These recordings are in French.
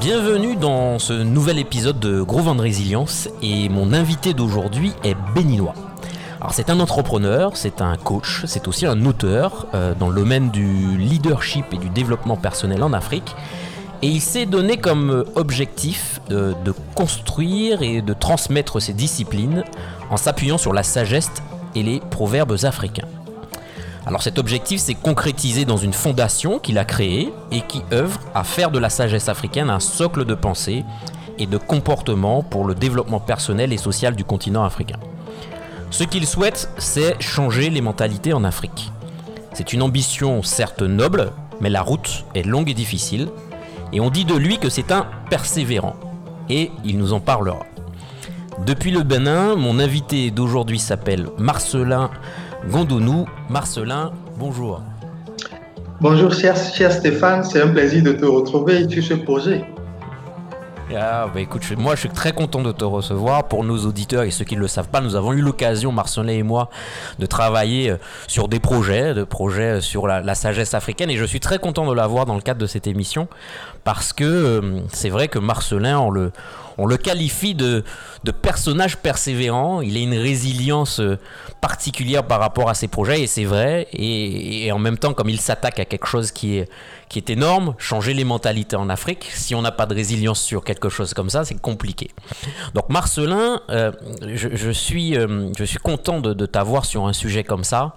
Bienvenue dans ce nouvel épisode de Gros Vent de Résilience et mon invité d'aujourd'hui est béninois. Alors c'est un entrepreneur, c'est un coach, c'est aussi un auteur euh, dans le domaine du leadership et du développement personnel en Afrique. Et il s'est donné comme objectif de, de construire et de transmettre ses disciplines en s'appuyant sur la sagesse et les proverbes africains. Alors cet objectif s'est concrétisé dans une fondation qu'il a créée et qui œuvre à faire de la sagesse africaine un socle de pensée et de comportement pour le développement personnel et social du continent africain. Ce qu'il souhaite, c'est changer les mentalités en Afrique. C'est une ambition certes noble, mais la route est longue et difficile, et on dit de lui que c'est un persévérant, et il nous en parlera. Depuis le Bénin, mon invité d'aujourd'hui s'appelle Marcelin Gondounou. Marcelin, bonjour. Bonjour cher, cher Stéphane, c'est un plaisir de te retrouver sur ce projet. Ah, bah écoute, moi je suis très content de te recevoir. Pour nos auditeurs et ceux qui ne le savent pas, nous avons eu l'occasion, Marcelin et moi, de travailler euh, sur des projets, de projets sur la, la sagesse africaine. Et je suis très content de l'avoir dans le cadre de cette émission parce que euh, c'est vrai que Marcelin, on le, on le qualifie de, de, personnage persévérant. Il a une résilience euh, particulière par rapport à ses projets, et c'est vrai. Et, en même temps, comme il s'attaque à quelque chose qui est, qui est énorme, changer les mentalités en Afrique, si on n'a pas de résilience sur quelque chose comme ça, c'est compliqué. Donc Marcelin, euh, je, suis, je suis content de, de t'avoir sur un sujet comme ça.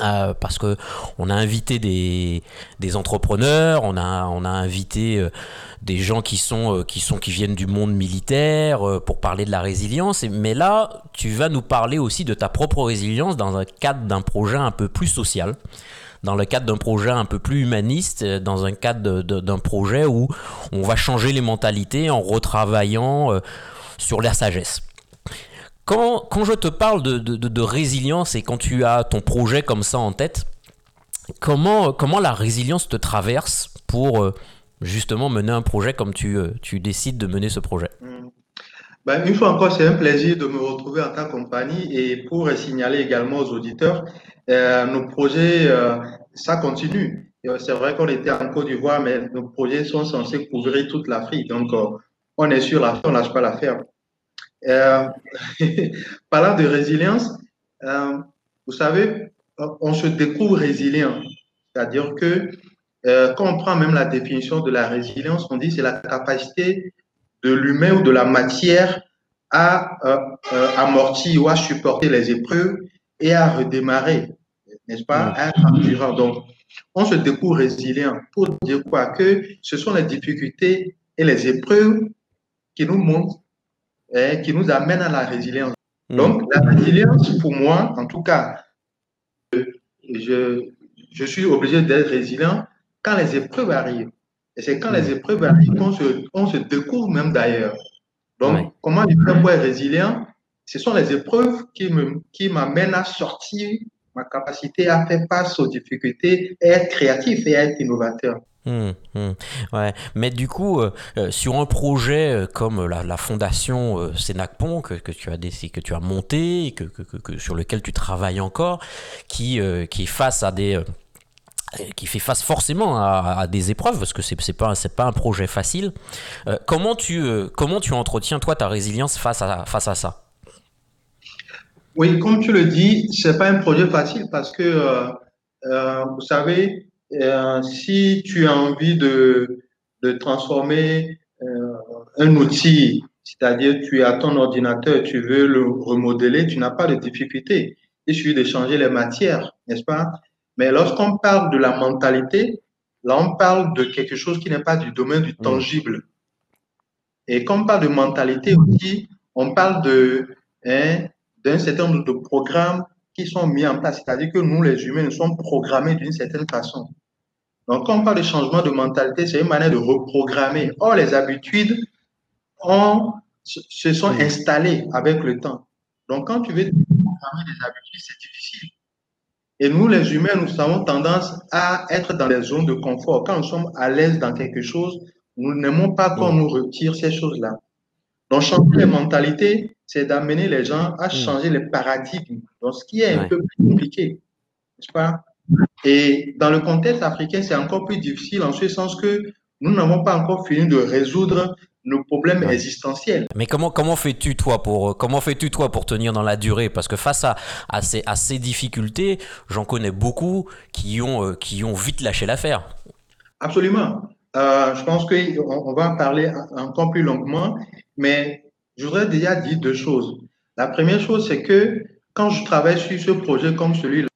Euh, parce que on a invité des, entrepreneurs, on a, invité euh, des gens euh, qui viennent du monde militaire pour parler de la résilience. Mais là, tu vas nous parler aussi de ta propre résilience dans un cadre d'un projet un peu plus social, dans le cadre d'un projet un peu plus humaniste, dans un cadre d'un projet où on va changer les mentalités en retravaillant sur la sagesse. Quand, quand, je te parle de, de, résilience et quand tu as ton projet comme ça en tête, comment, comment la résilience te traverse pour euh, justement mener un projet comme tu, euh, tu décides de mener ce projet? Mmh. ben, Une fois encore, c'est un plaisir de me retrouver en ta compagnie et pour signaler également aux auditeurs, euh, nos projets, ça continue. C'est vrai qu'on était en Côte d'Ivoire, mais nos projets sont censés couvrir toute l'Afrique. Donc, on est sur la on ne lâche pas l'affaire. Euh, parlant de résilience, euh, vous savez, on se découvre résilient. C'est-à-dire que euh, quand on prend même la définition de la résilience, on dit c'est la capacité de l'humain ou de la matière à amortir ou à supporter les épreuves et à redémarrer, n'est-ce pas, à être. Donc, on se découvre résilient pour dire quoi? Que ce sont les difficultés et les épreuves qui nous montrent qui nous amène à la résilience. Mmh. Donc, la résilience, pour moi, en tout cas, je, je suis obligé d'être résilient quand les épreuves arrivent. Et c'est quand mmh. les épreuves arrivent qu'on se, on se découvre même d'ailleurs. Donc, comment je fais pour être résilient? Ce sont les épreuves qui m'amènent qui à sortir ma capacité à faire face aux difficultés et être créatif et être innovateur. Mmh, mmh. Ouais, mais du coup, euh, sur un projet euh, comme la, fondation euh, Sénacpon que, que tu as décidé, que tu as monté, que, que, sur lequel tu travailles encore, qui euh, qui fait face forcément à, des épreuves parce que c'est c'est pas c'est pas un projet facile. comment tu comment tu entretiens toi ta résilience face à face à ça? Oui, comme tu le dis, c'est pas un projet facile parce que vous savez euh, si tu as envie de, de transformer euh, un outil, c'est-à-dire tu as ton ordinateur, tu veux le remodeler, tu n'as pas de difficulté. Il suffit de changer les matières, n'est-ce pas? Mais lorsqu'on parle de la mentalité, là on parle de quelque chose qui n'est pas du domaine du tangible. Et quand on parle de mentalité aussi, on parle de hein, d'un certain nombre de programmes qui sont mis en place, c'est-à-dire que nous, les humains, nous sommes programmés d'une certaine façon. Donc, quand on parle de changement de mentalité, c'est une manière de reprogrammer. Or, les habitudes ont, se sont installées avec le temps. Donc, quand tu veux reprogrammer des habitudes, c'est difficile. Et nous, les humains, nous avons tendance à être dans des zones de confort. Quand nous sommes à l'aise dans quelque chose, nous n'aimons pas qu'on nous retire ces choses-là. Donc, changer les mentalités, c'est d'amener les gens à changer les paradigmes. Donc, ce qui est un peu plus compliqué, n'est-ce pas? Et dans le contexte africain, c'est encore plus difficile en ce sens que nous n'avons pas encore fini de résoudre nos problèmes existentiels. Mais comment comment fais-tu toi pour comment fais-tu toi pour tenir dans la durée? Parce que face à, à, ces, à ces difficultés, j'en connais beaucoup qui ont euh, qui ont vite lâché l'affaire. Absolument. Euh, je pense qu'on on va en parler encore plus longuement, mais je voudrais déjà dire deux choses. La première chose, c'est que quand je travaille sur ce projet comme celui-là,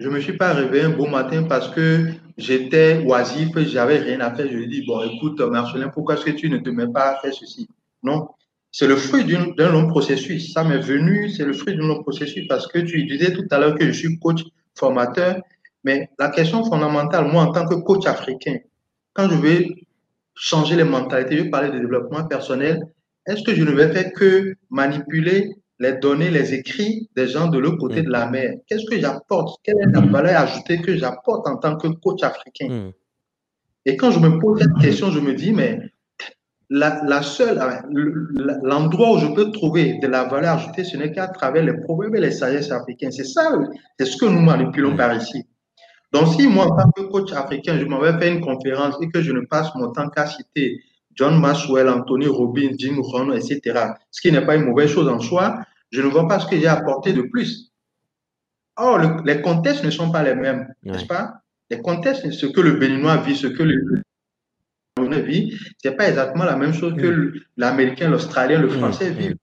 je me suis pas réveillé un beau matin parce que j'étais oisif, j'avais rien à faire. Je lui ai dit, bon, écoute, Marcelin, pourquoi est-ce que tu ne te mets pas à faire ceci? Non. C'est le fruit d'un long processus. Ça m'est venu, c'est le fruit d'un long processus parce que tu disais tout à l'heure que je suis coach formateur, mais la question fondamentale, moi, en tant que coach africain, quand je vais changer les mentalités, je vais parler de développement personnel, est-ce que je ne vais faire que manipuler les données, les écrits des gens de l'autre côté de la mer. Qu'est-ce que j'apporte? Quelle est la valeur ajoutée que j'apporte en tant que coach africain? Hmm. Et quand je me pose cette question, je me dis, mais la, seule, l'endroit où je peux trouver de la valeur ajoutée, ce n'est qu'à travers les problèmes et les sagesses africains. C'est ça, c'est ce que nous manipulons par ici. Donc, si moi, en tant que coach africain, je m'en vais faire une conférence et que je ne passe mon temps qu'à citer John Maxwell, Anthony Robbins, Jim Rohn, etc., ce qui n'est pas une mauvaise chose en soi, je ne vois pas ce que j'ai apporté de plus. Or, les contextes ne sont pas les mêmes, n'est-ce pas? Les contextes, ce que le Béninois vit, ce que le Béninois vit, ce n'est pas exactement la même chose que l'Américain, l'Australien, le Français vivent.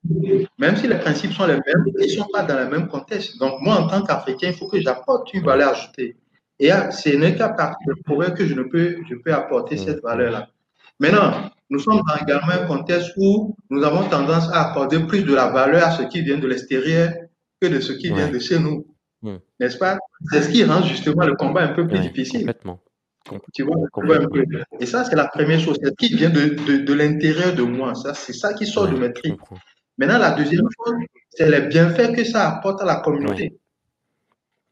Même si les principes sont les mêmes, ils ne sont pas dans le même contexte. Donc, moi, en tant qu'Africain, il faut que j'apporte une valeur ajoutée. Et ce n'est qu'à partir progrès que je, ne peux, je peux apporter cette valeur-là. Maintenant, nous sommes dans également un contexte où nous avons tendance à accorder plus de la valeur à ce qui vient de l'extérieur que de ce qui vient de chez nous. N'est-ce pas? C'est ce qui rend justement le combat un peu plus difficile. Complètement. Tu vois, Et ça, c'est la première chose. C'est ce qui vient de, de, de l'intérieur de moi. Ça, c'est ça qui sort de mes tripes. Maintenant, la deuxième chose, c'est les bienfaits que ça apporte à la communauté.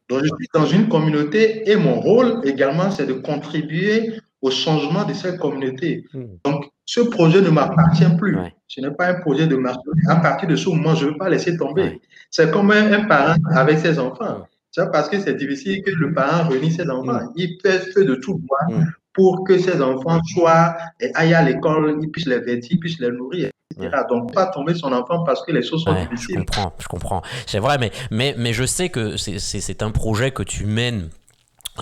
Donc, je suis dans une communauté et mon rôle également, c'est de contribuer au changement de cette communauté. Hmm. Donc, ce projet ne m'appartient plus. Ce n'est pas un projet de marché. À partir de ce moment, je ne veux pas laisser tomber. C'est comme un, parent avec ses enfants. C'est parce que c'est difficile que le parent réunisse ses enfants. Hmm. Il fait de tout droit hmm. pour que ses enfants soient, aillent à l'école, il puisse les vêtir, il puisse les nourrir. Etc. Donc, pas tomber son enfant parce que les choses sont difficiles. Je comprends, je comprends. C'est vrai, mais, mais, mais je sais que c'est un projet que tu mènes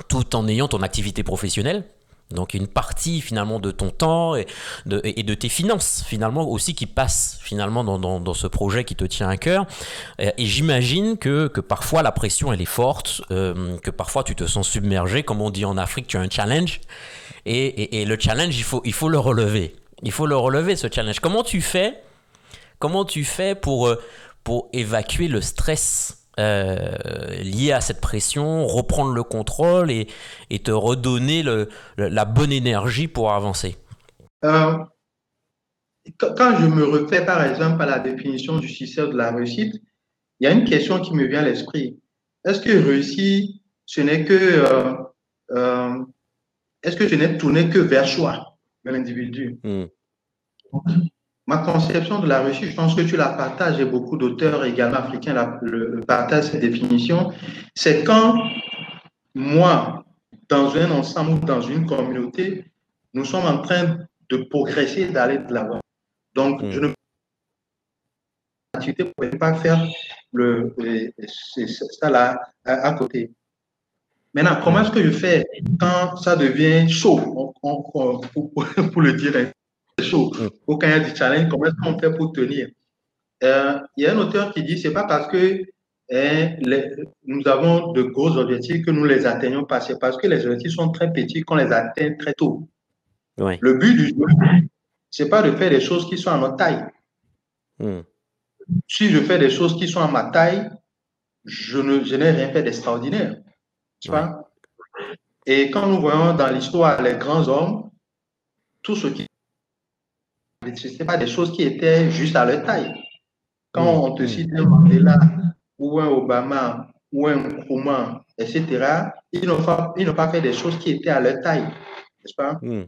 tout en ayant ton activité professionnelle. Donc une partie finalement de ton temps et de, tes finances finalement aussi qui passent finalement dans, dans, ce projet qui te tient à cœur. Et, j'imagine que, que, parfois la pression elle est forte, euh, que parfois tu te sens submergé, comme on dit en Afrique, tu as un challenge. Et, et, le challenge, il faut, il faut le relever. Il faut le relever ce challenge. Comment tu fais Comment tu fais pour, euh, pour évacuer le stress euh, lié à cette pression, reprendre le contrôle et, et te redonner le, la bonne énergie pour avancer euh, Quand je me refais par exemple à la définition du succès de la réussite, il y a une question qui me vient à l'esprit. Est-ce que réussir, ce n'est que... Euh, euh est-ce que je n'ai tourné que vers soi, vers l'individu? Hmm. Ma conception de la réussite, je pense que tu la partages et beaucoup d'auteurs également africains la, le, partagent cette définition. C'est quand moi, dans un ensemble ou dans une communauté, nous sommes en train de progresser, d'aller de l'avant. Donc, je ne peux pas faire le, ça là à, côté. Maintenant, comment est-ce que je fais quand ça devient chaud, pour le dire chaud. Ou quand il y a du challenge, comment est-ce qu'on fait pour tenir? Euh, Il y a un auteur qui dit c'est pas parce que hein, nous avons de gros objectifs que nous les atteignons pas. C'est parce que les objectifs sont très petits qu'on les atteint très tôt. Le but du jeu, c'est pas de faire des choses qui sont à notre taille. Hmm. Si je fais des choses qui sont à ma taille, je ne je n'ai rien fait d'extraordinaire. Et quand nous voyons dans l'histoire les grands hommes, tout ce qui ce n'était pas des choses qui étaient juste à leur taille. Quand mm. on te cite un Mandela ou un Obama ou un Nkrumah, etc., ils n'ont pas, pas, fait des choses qui étaient à leur taille. N'est-ce pas? Mm.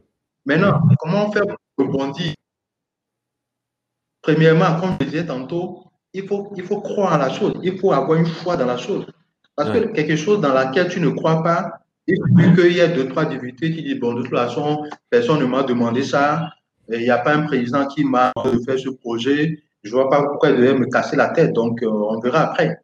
Maintenant, comment faire pour rebondir? Premièrement, comme je disais tantôt, il faut, il faut croire à la chose, il faut avoir une foi dans la chose. Parce que quelque chose dans laquelle tu ne crois pas, Il suffit qu'il y ait deux, trois députés qui disent, bon, de toute façon, personne ne m'a demandé ça, il n'y a pas un président qui m'a de faire ce projet, je ne vois pas pourquoi il devait me casser la tête, donc euh, on verra après.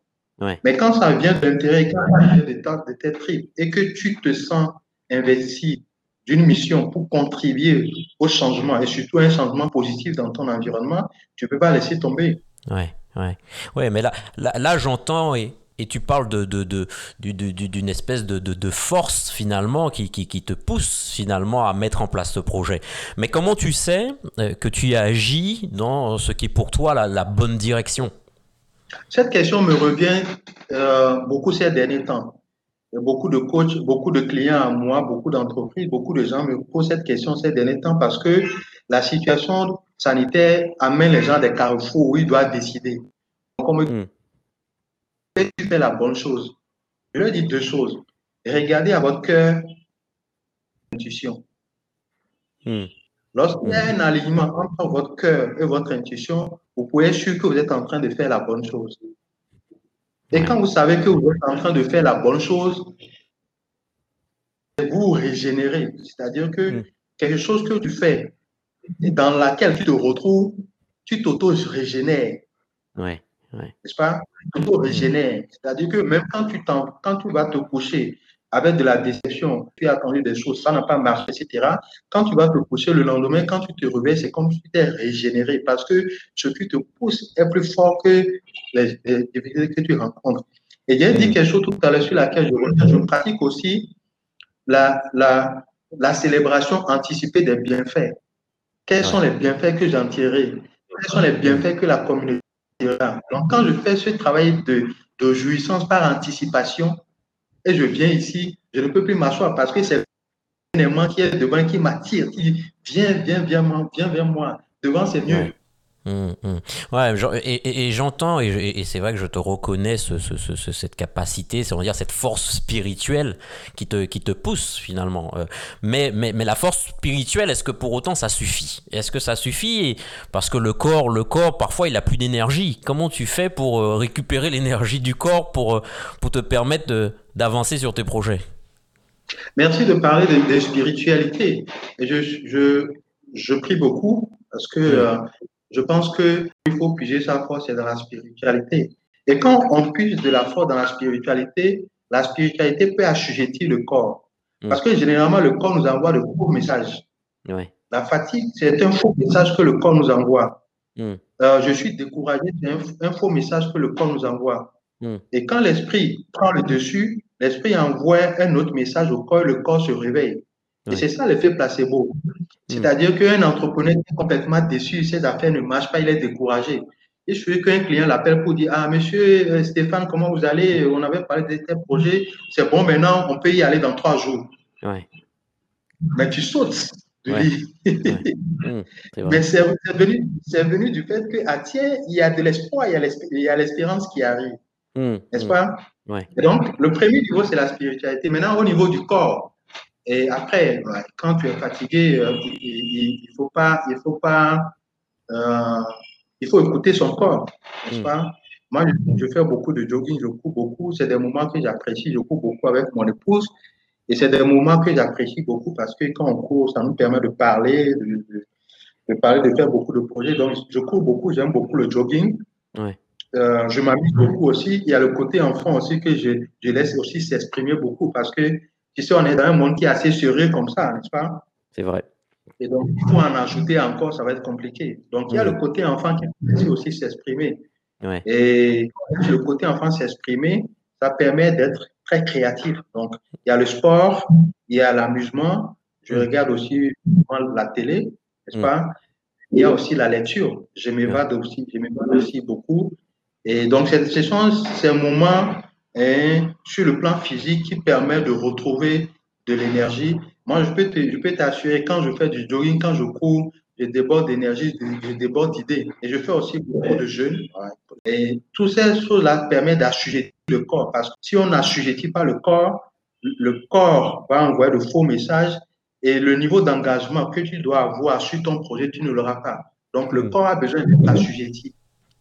Mais quand ça vient de l'intérêt, quand ça vient de, tes tripes et que tu te sens investi d'une mission pour contribuer au changement et surtout un changement positif dans ton environnement, tu ne peux pas laisser tomber. Ouais, ouais. Ouais, mais là, là, là j'entends et, et tu parles de, d'une espèce de, force finalement qui, qui, te pousse finalement à mettre en place ce projet. Mais comment tu sais euh, que tu agis dans ce qui est pour toi la, bonne direction? Cette question me revient euh, beaucoup ces derniers temps. Beaucoup de coachs, beaucoup de clients à moi, beaucoup d'entreprises, beaucoup de gens me posent cette question ces derniers temps parce que la situation sanitaire amène les gens à des carrefours où ils doivent décider. Tu fais la bonne chose. Je leur dis deux choses. Regardez à votre cœur intuition. Hmm. Lorsqu'il y a un alignement entre votre cœur et votre intuition, vous pouvez être sûr que vous êtes en train de faire la bonne chose. Et quand vous savez que vous êtes en train de faire la bonne chose, vous régénérez. C'est-à-dire que hmm. quelque chose que tu fais dans laquelle tu te retrouves, tu t'auto-régénères. Ouais. N'est-ce pas? Tout régénère. C'est-à-dire que même quand tu, quand tu vas te coucher avec de la déception, tu as attendu des choses, ça n'a pas marché, etc. Quand tu vas te coucher le lendemain, quand tu te réveilles, c'est comme si tu t'es régénéré parce que ce qui te pousse est plus fort que les, difficultés que tu rencontres. Et j'ai dit mm. quelque chose tout à l'heure sur laquelle je Je pratique aussi la, la, la célébration anticipée des bienfaits. Quels sont les bienfaits que j'en tirerai? Quels sont les bienfaits que la communauté donc, quand je fais ce travail de, jouissance par anticipation, et je viens ici, je ne peux plus m'asseoir parce que c'est un élément qui est devant qui m'attire, qui dit viens, viens, viens, viens vers moi. Devant, c'est mieux. Hum, hum. Ouais, et, j'entends, et, c'est vrai que je te reconnais ce, cette capacité, c'est on dire cette force spirituelle qui te, qui te pousse finalement. Euh, mais, mais, mais la force spirituelle, est-ce que pour autant ça suffit? Est-ce que ça suffit? Parce que le corps, le corps, parfois il a plus d'énergie. Comment tu fais pour euh, récupérer l'énergie du corps pour, euh, pour te permettre d'avancer sur tes projets? Merci de parler de, spiritualité. Je, je, je prie beaucoup parce que je pense qu'il faut puiser sa force dans la spiritualité. Et quand on puise de la force dans la spiritualité, la spiritualité peut assujettir le corps. Mm. Parce que généralement, le corps nous envoie de faux messages. La fatigue, c'est un faux message que le corps nous envoie. Mm. Euh, je suis découragé, c'est un, faux message que le corps nous envoie. Mm. Et quand l'esprit prend le dessus, l'esprit envoie un autre message au corps, le corps se réveille. Et c'est ça l'effet placebo. Hmm. C'est-à-dire qu'un entrepreneur est complètement déçu, ses affaires ne marchent pas, il est découragé. Il suffit qu'un client l'appelle pour dire Ah, monsieur euh, Stéphane, comment vous allez? On avait parlé de tel projet, c'est bon, maintenant on peut y aller dans trois jours. Mais tu sautes de lit. Hmm, Mais c'est venu, venu, du fait qu'à Thiers, il y a de l'espoir, il y a l'espérance qui arrive. Hmm, N'est-ce pas? Donc, le premier niveau, c'est la spiritualité. Maintenant, au niveau du corps, et après, quand tu es fatigué, euh, il, faut pas, il faut pas, euh, il faut écouter son corps, n'est-ce mm. pas? Moi, je, fais beaucoup de jogging, je cours beaucoup. C'est des moments que j'apprécie. Je cours beaucoup avec mon épouse. Et c'est des moments que j'apprécie beaucoup parce que quand on court, ça nous permet de parler, de, de, parler, de faire beaucoup de projets. Donc, je cours beaucoup, j'aime beaucoup le jogging. Euh, je m'amuse beaucoup aussi. Il y a le côté enfant aussi que je, je laisse aussi s'exprimer beaucoup parce que tu sais, on est dans un monde qui est assez sérieux comme ça, n'est-ce pas? C'est vrai. Et donc, il faut en ajouter encore, ça va être compliqué. Donc, il y a le côté enfant qui peut aussi s'exprimer. Et le côté enfant s'exprimer, ça permet d'être très créatif. Donc, il y a le sport, il y a l'amusement. Je regarde aussi la télé, n'est-ce mm. pas? Il y a aussi la lecture. Je m'évade aussi, je m'évade aussi beaucoup. Et donc, ce sont ces moments et sur le plan physique qui permet de retrouver de l'énergie. Moi, je peux, je peux t'assurer, quand je fais du jogging, quand je cours, je déborde d'énergie, je déborde d'idées. Et je fais aussi beaucoup de jeûnes. Et toutes ces choses-là permettent d'assujettir le corps. Parce que si on n'assujettit pas le corps, le corps va envoyer de faux messages et le niveau d'engagement que tu dois avoir sur ton projet, tu ne l'auras pas. Donc, le hmm. corps a besoin d'être assujetti.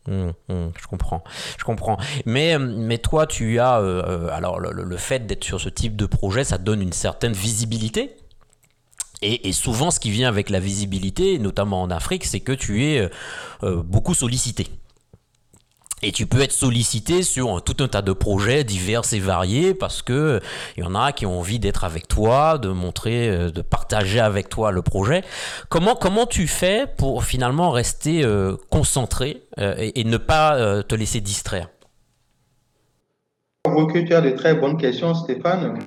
Hum, hum, je comprends, je comprends. Mais, mais toi, tu as, euh, euh, alors le, fait d'être sur ce type de projet, ça donne une certaine visibilité. Et, souvent, ce qui vient avec la visibilité, notamment en Afrique, c'est que tu es euh, euh beaucoup sollicité. Et tu peux être sollicité sur tout un tas de projets divers et variés parce que il y en a qui ont envie d'être avec toi, de montrer, euh, de partager avec toi le projet. Comment comment tu fais pour finalement rester euh, concentré euh, et, ne pas euh, te laisser distraire? Que tu as de très bonnes questions, Stéphane.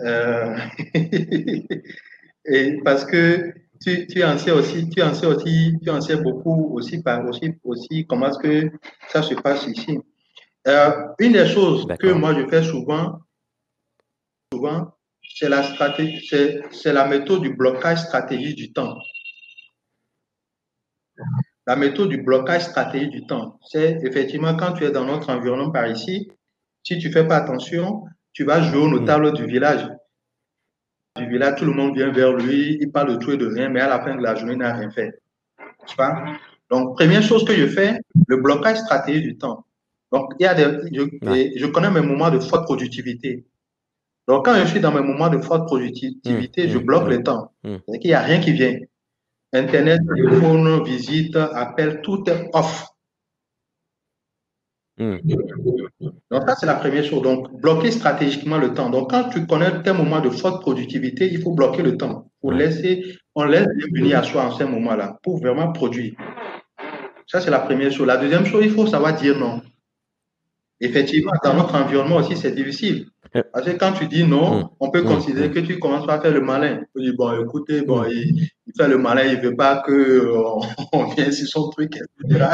Euh, et parce que tu, tu en sais aussi, tu en sais aussi, tu en sais beaucoup aussi par aussi, aussi comment est-ce que ça se passe ici. Euh, une des choses que moi je fais souvent, souvent, c'est la stratégie, c'est, la méthode du blocage stratégique du temps. La méthode du blocage stratégique du temps, c'est effectivement quand tu es dans notre environnement par ici, si tu fais pas attention, tu vas jouer au notable du village du village, tout le monde vient vers lui, il parle de tout et de rien, mais à la fin de la journée, il n'a rien fait. Pas? Donc, première chose que je fais, le blocage stratégique du temps. Donc, il y a des, je, ouais. je connais mes moments de forte productivité. Donc, quand je suis dans mes moments de forte productivité, mmh, je bloque mmh, le temps. Mmh. Qu'il n'y a rien qui vient. Internet, téléphone, visite, appel, tout est off. Mmh. Donc ça, c'est la première chose. Donc, bloquer stratégiquement le temps. Donc, quand tu connais tes moments de forte productivité, il faut bloquer le temps pour laisser, on laisse venir à soi en ces moments-là pour vraiment produire. Ça, c'est la première chose. La deuxième chose, il faut savoir dire non. Effectivement, dans notre environnement aussi, c'est difficile. Parce que quand tu dis non, mmh. on peut mmh. considérer que tu commences à faire le malin. Tu dis, bon, écoutez, bon, il, il, fait le malin, il veut pas que euh, on vienne sur son truc, etc.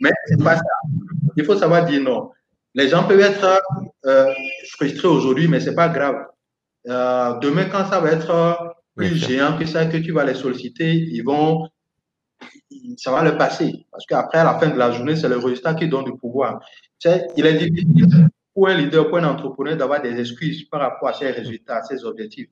Mais c'est pas ça. Il faut savoir dire non. Les gens peuvent être euh, frustrés aujourd'hui, mais c'est pas grave. Euh, demain, quand ça va être plus géant que ça, que tu vas les solliciter, ils vont, ça va le passer. Parce qu'après, à la fin de la journée, c'est le résultat qui donne du pouvoir. Tu sais, il est difficile pour un leader, pour un entrepreneur d'avoir des excuses par rapport à ses résultats, à ses objectifs.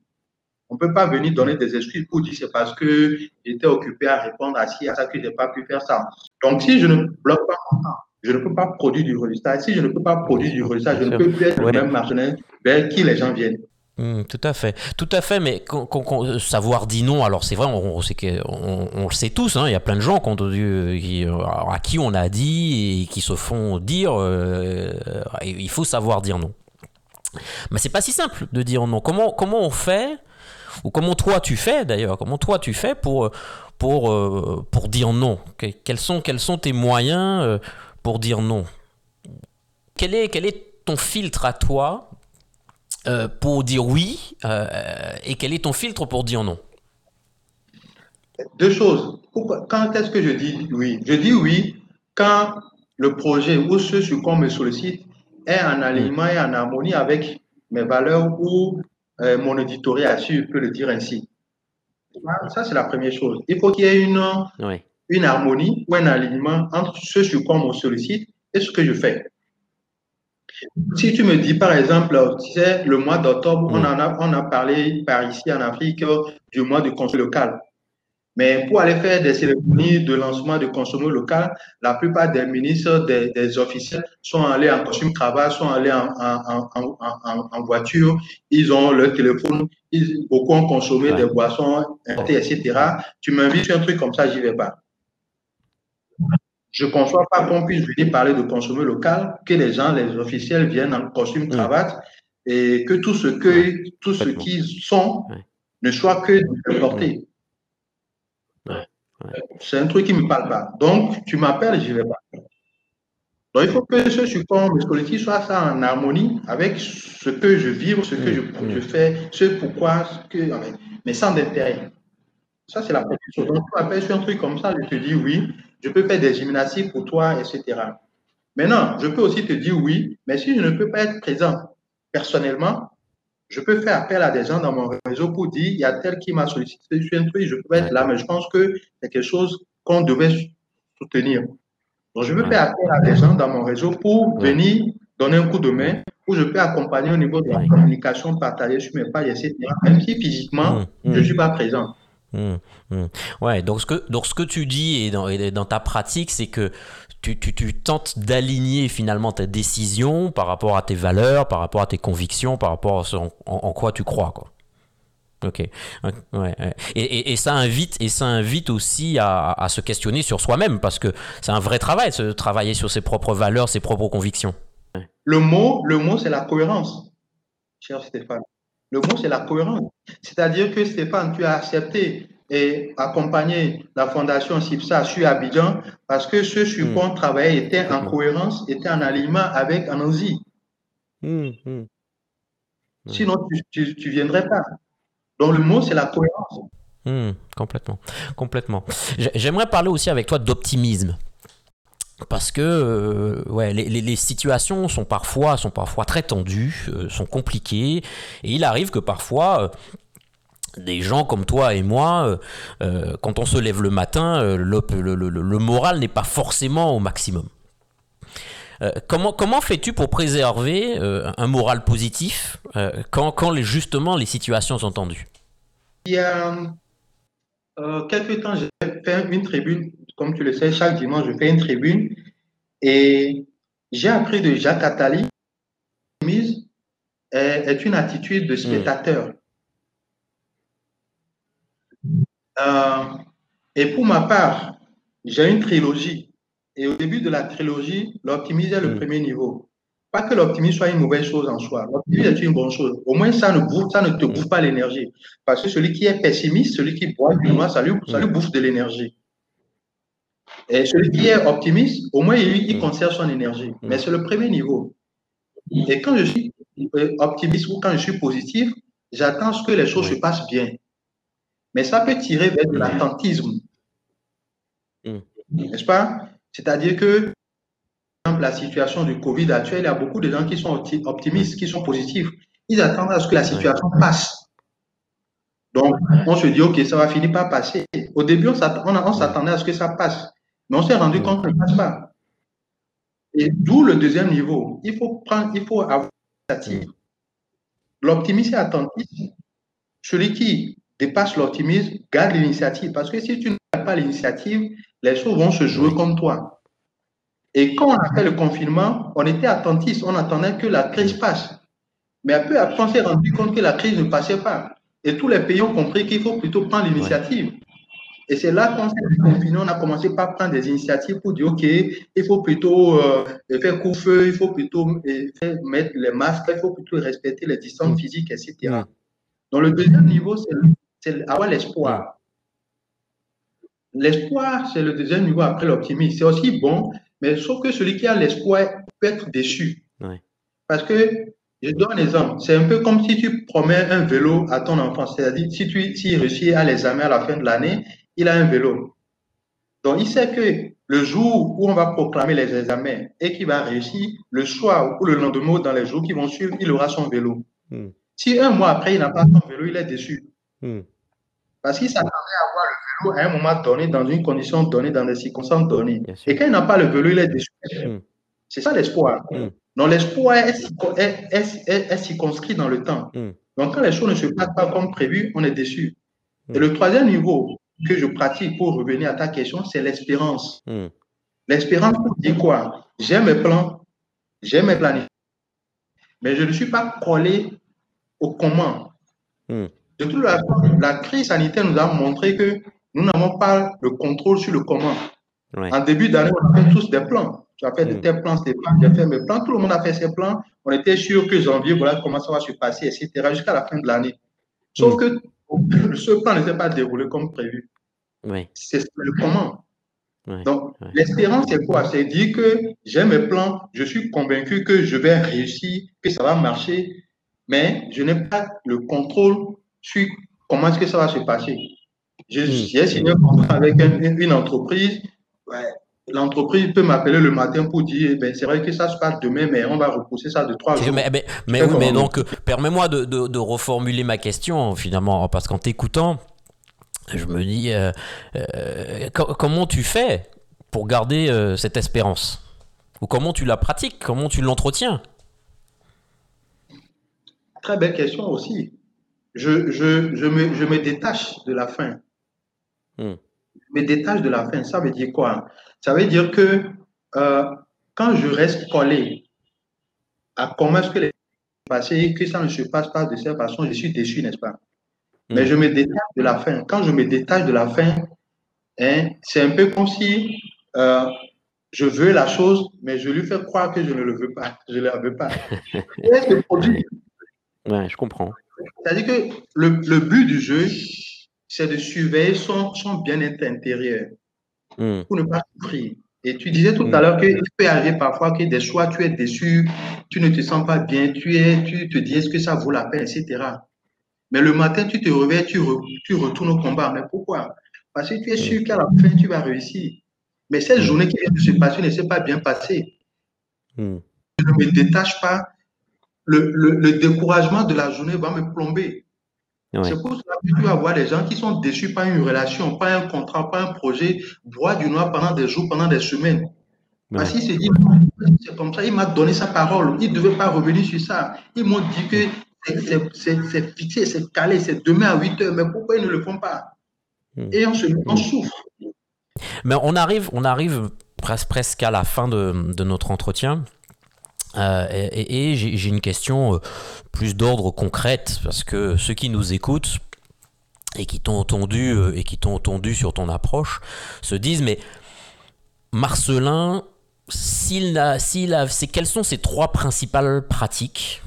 On ne peut pas venir donner des excuses pour dire c'est parce que j'étais occupé à répondre à ci, à ça que je n'ai pas pu faire ça. Donc, si je ne bloque pas mon temps, je ne peux pas produire du résultat. Si je ne peux pas produire du résultat, je ne peux plus être le même marginal vers qui les gens viennent. Mmh, tout à fait, tout à fait, mais quand, quand, savoir dit non, alors c'est vrai, on, on, on, on, le sait tous, hein, il y a plein de gens qui, qui, à qui on a dit et qui se font dire, euh, il faut savoir dire non. Mais c'est pas si simple de dire non. Comment, comment on fait, ou comment toi tu fais d'ailleurs, comment toi tu fais pour, pour, euh, pour dire non? Quels sont, quels sont tes moyens euh, pour dire non? Quel est, quel est ton filtre à toi euh, pour dire oui euh, et quel est ton filtre pour dire non? Deux choses. Quand est-ce que je dis oui? Je dis oui quand le projet ou ce sur quoi on me sollicite est en alignement et en harmonie avec mes valeurs ou euh, mon éditorial, si je peux le dire ainsi. Ça, c'est la première chose. Il faut qu'il y ait une, oui. une harmonie ou un alignement entre ce sur quoi on me sollicite et ce que je fais. Si tu me dis, par exemple, tu sais, le mois d'octobre, on, en a, on a parlé par ici en Afrique du mois de consommation local. Mais pour aller faire des cérémonies de lancement de consommation local, la plupart des ministres, des, des, officiels sont allés en costume cravate, sont allés en, en, en, en, voiture, ils ont leur téléphone, ils, beaucoup ont consommé ouais. des boissons, etc. Tu m'invites sur un truc comme ça, j'y vais pas. Je ne conçois pas qu'on puisse venir parler de consommer local, que les gens, les officiels viennent en costume cravate mmh. et que tout ce que tout ce qu'ils sont ouais. ne soit que. Ouais. Ouais. C'est un truc qui ne me parle pas. Donc, tu m'appelles, je ne vais pas. Donc, il faut que ce support de collectif soit ça en harmonie avec ce que je vis, ce que je, je, fais, ce pourquoi, ce que, mais sans intérêt. Ça, c'est la première chose. Donc, tu m'appelles sur un truc comme ça, je te dis oui, je peux faire des gymnastiques pour toi, etc. Maintenant, je peux aussi te dire oui, mais si je ne peux pas être présent personnellement, je peux faire appel à des gens dans mon réseau pour dire, il y a tel qui m'a sollicité sur un truc, je peux être là, mais je pense que c'est quelque chose qu'on devait soutenir. Donc, je peux faire appel à des gens dans mon réseau pour venir donner un coup de main, où je peux accompagner au niveau de la communication, partager sur mes pages, etc. Même si physiquement, mmh, mmh. je ne suis pas présent. Mmh, mmh. Ouais, donc ce, que, donc ce que tu dis et dans, dans ta pratique, c'est que tu, tu, tu tentes d'aligner finalement ta décision par rapport à tes valeurs, par rapport à tes convictions, par rapport à ce en, quoi tu crois. Quoi. Ok. Ouais, Et, et, et, ça invite, et ça invite aussi à, à se questionner sur soi-même parce que c'est un vrai travail, de travailler sur ses propres valeurs, ses propres convictions. Le mot, le mot, c'est la cohérence, cher Stéphane. Le mot, c'est la cohérence. C'est-à-dire que Stéphane, tu as accepté et accompagné la fondation CIPSA sur Abidjan parce que ce sur quoi on travaillait était en cohérence, était en alignement avec Anosi. Mmh, mmh. Sinon, tu ne viendrais pas. Donc le mot, c'est la cohérence. Mmh, complètement, complètement. J'aimerais parler aussi avec toi d'optimisme. Parce que euh, ouais, les, situations sont parfois, sont parfois très tendues, euh, sont compliquées, et il arrive que parfois, euh, des gens comme toi et moi, quand on se lève le matin, le, moral n'est pas forcément au maximum. comment comment fais-tu pour préserver un moral positif quand, quand justement les situations sont tendues? Il y a quelques temps, j'ai fait une tribune comme tu le sais, chaque dimanche, je fais une tribune et j'ai appris de Jacques Attali mise est, une attitude de spectateur. Euh, et pour ma part, j'ai une trilogie. Et au début de la trilogie, l'optimisme est le premier niveau. Pas que l'optimisme soit une mauvaise chose en soi. L'optimisme est une bonne chose. Au moins, ça ne, bouffe, ça ne te bouffe pas l'énergie. Parce que celui qui est pessimiste, celui qui boit du noir, ça lui, ça lui bouffe de l'énergie. Et celui qui est optimiste, au moins, il, il conserve son énergie. Mais c'est le premier niveau. Et quand je suis optimiste ou quand je suis positif, j'attends que les choses se passent bien. Mais ça peut tirer vers de l'attentisme. N'est-ce pas? C'est-à-dire que, par exemple, la situation du Covid actuelle, il y a beaucoup de gens qui sont optimistes, qui sont positifs. Ils attendent à ce que la situation passe. Donc, on se dit, OK, ça va finir par passer. Au début, on s'attendait à ce que ça passe. Mais on s'est rendu compte que ça ne passe pas. Et d'où le deuxième niveau. Il faut prendre, il faut avoir l'initiative. L'optimisme est attentif. Celui qui dépasse l'optimisme garde l'initiative. Parce que si tu n'as pas l'initiative, les choses vont se jouer comme toi. Et quand on a fait le confinement, on était attentif, on attendait que la crise passe. Mais un peu après, on s'est rendu compte que la crise ne passait pas. Et tous les pays ont compris qu'il faut plutôt prendre l'initiative. Et c'est là qu'on s'est confiné, on a commencé par prendre des initiatives pour dire, OK, il faut plutôt euh, faire couvre-feu, il faut plutôt euh, mettre les masques, il faut plutôt respecter les distances mm. physiques, etc. Mm. Donc le deuxième niveau, c'est avoir l'espoir. L'espoir, c'est le deuxième niveau après l'optimisme. C'est aussi bon, mais sauf que celui qui a l'espoir peut être déçu. Parce que, je donne un exemple, c'est un peu comme si tu promets un vélo à ton enfant, c'est-à-dire si tu si réussit à l'examen à la fin de l'année, il a un vélo. Donc, il sait que le jour où on va proclamer les examens et qu'il va réussir, le soir ou le lendemain, dans les jours qui vont suivre, il aura son vélo. Hmm. Si un mois après, il n'a pas son vélo, il est déçu. Hmm. Parce qu'il s'attendait à avoir le vélo à un moment donné, dans une condition donnée, dans des circonstances données. Et quand il n'a pas le vélo, il est déçu. Hmm. C'est ça l'espoir. Donc, l'espoir est, est, circonscrit dans le temps. Donc, quand les choses ne se passent pas comme prévu, on est déçu. Et le troisième niveau, que je pratique pour revenir à ta question, c'est l'espérance. Hmm. L'espérance dit quoi? J'ai mes plans, j'ai mes plans, mais je ne suis pas collé au comment. Hmm. De toute la, la crise sanitaire nous a montré que nous n'avons pas le contrôle sur le comment. En début d'année, on a fait tous des plans. Tu as fait de hmm. tes plans, tes plans, j'ai fait mes plans. Tout le monde a fait ses plans. On était sûr que janvier, voilà comment ça va se passer, etc., jusqu'à la fin de l'année. Sauf que ce plan ne s'est pas déroulé comme prévu. Oui. C'est le comment. Donc, l'espérance, c'est quoi? C'est dire que j'ai mes plans, je suis convaincu que je vais réussir, que ça va marcher, mais je n'ai pas le contrôle sur comment est-ce que ça va se passer. J'ai hmm. signé un contrat avec une, entreprise. L'entreprise peut m'appeler le matin pour dire eh ben, c'est vrai que ça se passe demain, mais on va repousser ça de trois jours. Mais, mais, mais oui, mais donc, permets-moi de, de, de, reformuler ma question, finalement, parce qu'en t'écoutant, je me dis, euh, euh, comment tu fais pour garder euh, cette espérance? Ou comment tu la pratiques? Comment tu l'entretiens? Très belle question aussi. Je, je, je, me, je me détache de la fin. Hmm. Me détache de la fin. Ça veut dire quoi? Ça veut dire que euh, quand je reste collé à comment est-ce que les passé et que ça ne se passe pas de cette façon, je suis déçu, n'est-ce pas? Mais hmm. je me détache de la fin. Quand je me détache de la fin, hein, c'est un peu comme si euh, je veux la chose, mais je lui fais croire que je ne le veux pas. Je ne la veux pas. c'est produit. Ouais, je comprends. C'est-à-dire que le, le, but du jeu, c'est de surveiller son, son bien-être intérieur hmm. pour ne pas souffrir. Et tu disais tout à l'heure qu'il peut arriver parfois que des choix, tu es déçu, tu ne te sens pas bien, tu, es, tu te dis est-ce que ça vaut la peine, etc. Mais le matin, tu te réveilles, tu, tu retournes au combat. Mais pourquoi? Parce que tu es sûr qu'à la fin, tu vas réussir. Mais cette journée qui vient de se passer ne s'est pas bien passée. Hmm. Je ne me détache pas. Le, le, découragement de la journée va me plomber. C'est pour cela que tu vas voir des gens qui sont déçus par une relation, pas un contrat, pas un projet, boire du noir pendant des jours, pendant des semaines. Parce qu'il se dit, c'est comme ça, il m'a donné sa parole, il ne devait pas revenir sur ça. Ils m'ont dit que c'est fixé, c'est calé, c'est demain à 8 heures, mais pourquoi ils ne le font pas? Hmm. Et on, se, on souffre. Mais on arrive, on arrive presque à la fin de, de notre entretien. Euh, et, j'ai une question euh, plus d'ordre concrète, parce que ceux qui nous écoutent et qui t'ont entendu, euh, et qui t'ont entendu sur ton approche se disent, mais Marcelin, s'il a, s'il a, quelles sont ces trois principales pratiques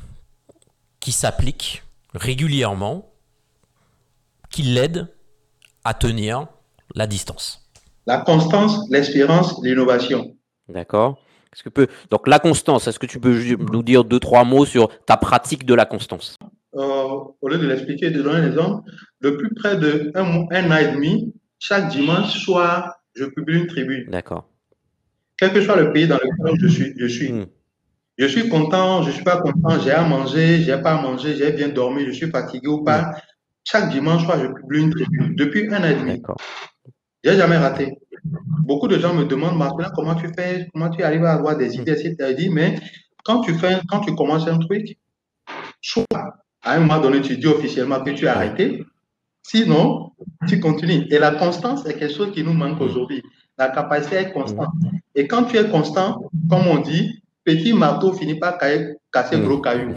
qui s'appliquent régulièrement, qui l'aident à tenir la distance? La constance, l'espérance, l'innovation. D'accord. Est-ce que peut... Donc la constance, est-ce que tu peux nous dire deux, trois mots sur ta pratique de la constance? Euh, Au lieu de l'expliquer, de donner un exemple, depuis près d'un un an et demi, chaque dimanche soir, je publie une tribune. D'accord. Quel que soit le pays dans lequel je suis, je suis. Hmm. Je suis content, je ne suis pas content, j'ai à manger, j'ai pas à manger, j'ai bien dormi, je suis fatigué ou pas. Hmm. Chaque dimanche soir, je publie une tribune depuis un an et demi. D'accord. J'ai jamais raté. Beaucoup de gens me demandent, Marcelin, comment tu fais, comment tu arrives à avoir des idées, etc. dit, mais quand tu fais, quand tu commences un truc, soit à un moment donné, tu dis officiellement que tu as arrêté, sinon, tu continues. Et la constance est quelque chose qui nous manque aujourd'hui. La capacité à être constant. Et quand tu es constant, comme on dit, petit marteau finit par casser gros caillou.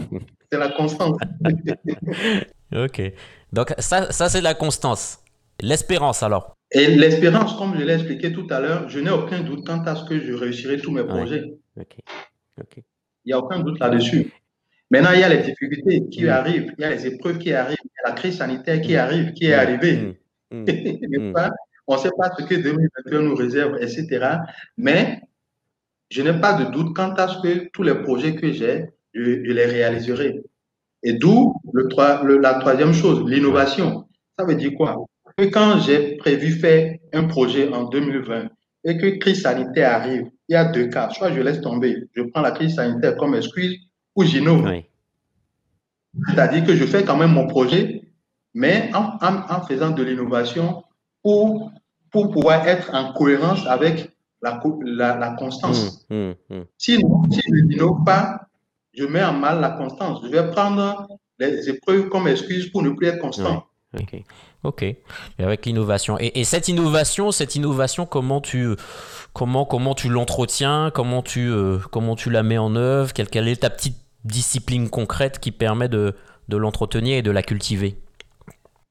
C'est la constance. ok. Donc, ça, ça c'est la constance. L'espérance alors et l'espérance, comme je l'ai expliqué tout à l'heure, je n'ai aucun doute quant à ce que je réussirai tous mes projets. Il n'y a aucun doute là-dessus. Maintenant, il y a les difficultés qui mm. arrivent, il y a les épreuves qui arrivent, il y a la crise sanitaire qui mm. arrive, qui est mm. arrivée. On ne sait pas ce que 2021 nous réserve, etc. Mais je n'ai pas de doute quant à ce que tous les projets que j'ai, je, les réaliserai. Et d'où le, la troisième chose, l'innovation. Ça veut dire quoi? Que quand j'ai prévu faire un projet en 2020 et que crise sanitaire arrive, il y a deux cas. Soit je laisse tomber, je prends la crise sanitaire comme excuse ou j'innove. C'est-à-dire que je fais quand même mon projet, mais en, en, faisant de l'innovation pour, pour pouvoir être en cohérence avec la, la, constance. Mmh, mmh, mmh. Sinon, si je n'innove pas, je mets en mal la constance. Je vais prendre les épreuves comme excuse pour ne plus être constant. Ok. Et avec l'innovation. Et, cette innovation, cette innovation, comment tu, comment, comment tu l'entretiens, comment tu, euh, comment tu la mets en œuvre, quelle, quelle, est ta petite discipline concrète qui permet de, de l'entretenir et de la cultiver?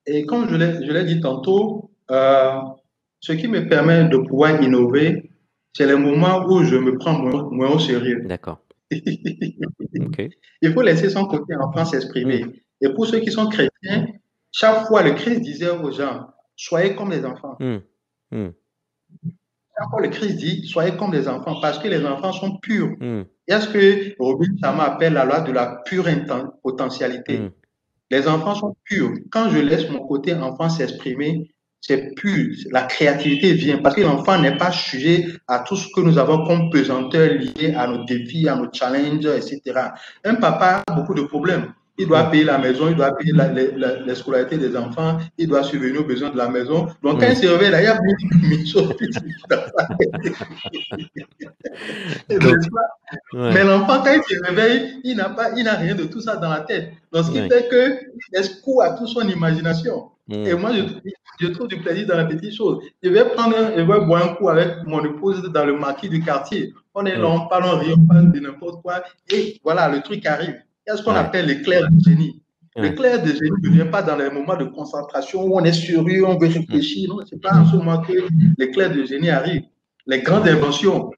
Et comme je l'ai dit tantôt, euh, ce qui me permet de pouvoir innover, c'est le moment où je me prends moins, au sérieux. D'accord. Il faut laisser son côté enfant s'exprimer. Mm. Et pour ceux qui sont chrétiens, chaque fois, le Christ disait aux gens, soyez comme les enfants. Hmm. Hmm. Chaque fois, le Christ dit, soyez comme les enfants, parce que les enfants sont purs. Hmm. Et ce que Robin Sama appelle la loi de la pure potentialité? Les enfants sont purs. Quand je laisse mon côté enfant s'exprimer, c'est pur. La créativité vient parce que l'enfant n'est pas sujet à tout ce que nous avons comme pesanteur lié à nos défis, à nos challenges, etc. Un papa a beaucoup de problèmes. Il doit payer la maison, il doit payer la, la, scolarité des enfants, il doit subvenir aux besoins de la maison. Donc, quand il se réveille, là, il y a mille choses. Mais l'enfant, quand il se réveille, il n'a pas, il n'a rien de tout ça dans la tête. Donc, ce qui fait qu'il laisse coup à toute son imagination. Mm. Et moi, je, trouve du plaisir dans la petite chose. Je vais prendre un, je vais boire un coup avec mon épouse dans le marquis du quartier. On est là, on parle, on rit, on parle de n'importe quoi. Et voilà, le truc arrive. Il y a ce qu'on appelle l'éclair de génie. L'éclair de génie ne vient pas dans les moments de concentration où on est sérieux, on veut réfléchir. Non, c'est pas en ce moment que l'éclair de génie arrive. Les grandes inventions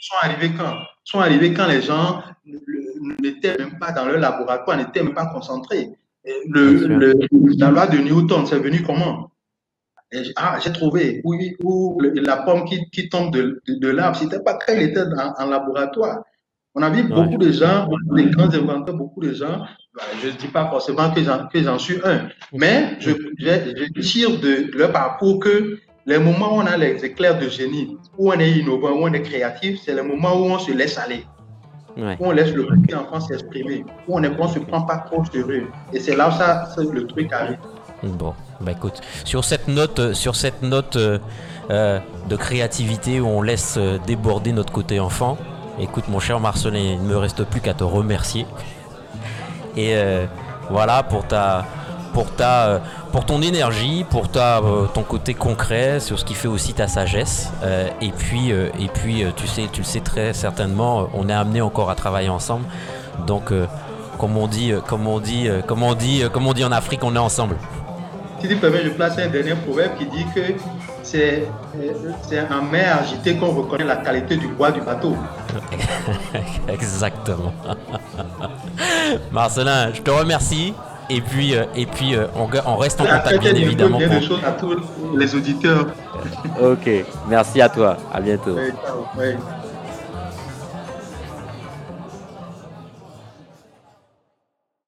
sont arrivées quand? Sont arrivées quand les gens n'étaient même pas dans leur laboratoire, n'étaient même pas concentrés. Le, la loi de Newton, c'est venu comment? Ah, j'ai trouvé. Oui, où la pomme qui, qui tombe de, de, l'arbre, c'était pas quand il était en, laboratoire. On a vu beaucoup de gens, des grands inventeurs, beaucoup de gens. Bah, je ne dis pas forcément que j'en suis un, mais je, je, tire de leur parcours que les moments où on a les éclairs de génie, où on est innovant, où on est créatif, c'est le moment où on se laisse aller où on laisse le petit enfant s'exprimer, où on ne se prend pas trop sérieux. Et c'est là où ça, le truc arrive. Bon, bah écoute, sur cette note, euh, sur cette note euh, euh, de créativité où on laisse déborder notre côté enfant, écoute mon cher Marcelin, il ne me reste plus qu'à te remercier. Et voilà pour ta, pour, ta, pour ton énergie, pour ta, euh, ton côté concret, sur ce qui fait aussi ta sagesse. Euh, et puis, euh, et puis tu, sais, tu le sais très certainement, on est amené encore à travailler ensemble. Donc, comme on dit, comme on dit, comme on dit, comme on dit en Afrique, on est ensemble. Si tu permets, je place un dernier proverbe qui dit que c'est en mer agité qu'on reconnaît la qualité du bois du bateau. Exactement. Marcelin, je te remercie. Et puis, euh, et puis euh, on, on, reste en contact, bien évidemment. Bien pour... choses à tous les auditeurs. ok, merci à toi. À bientôt.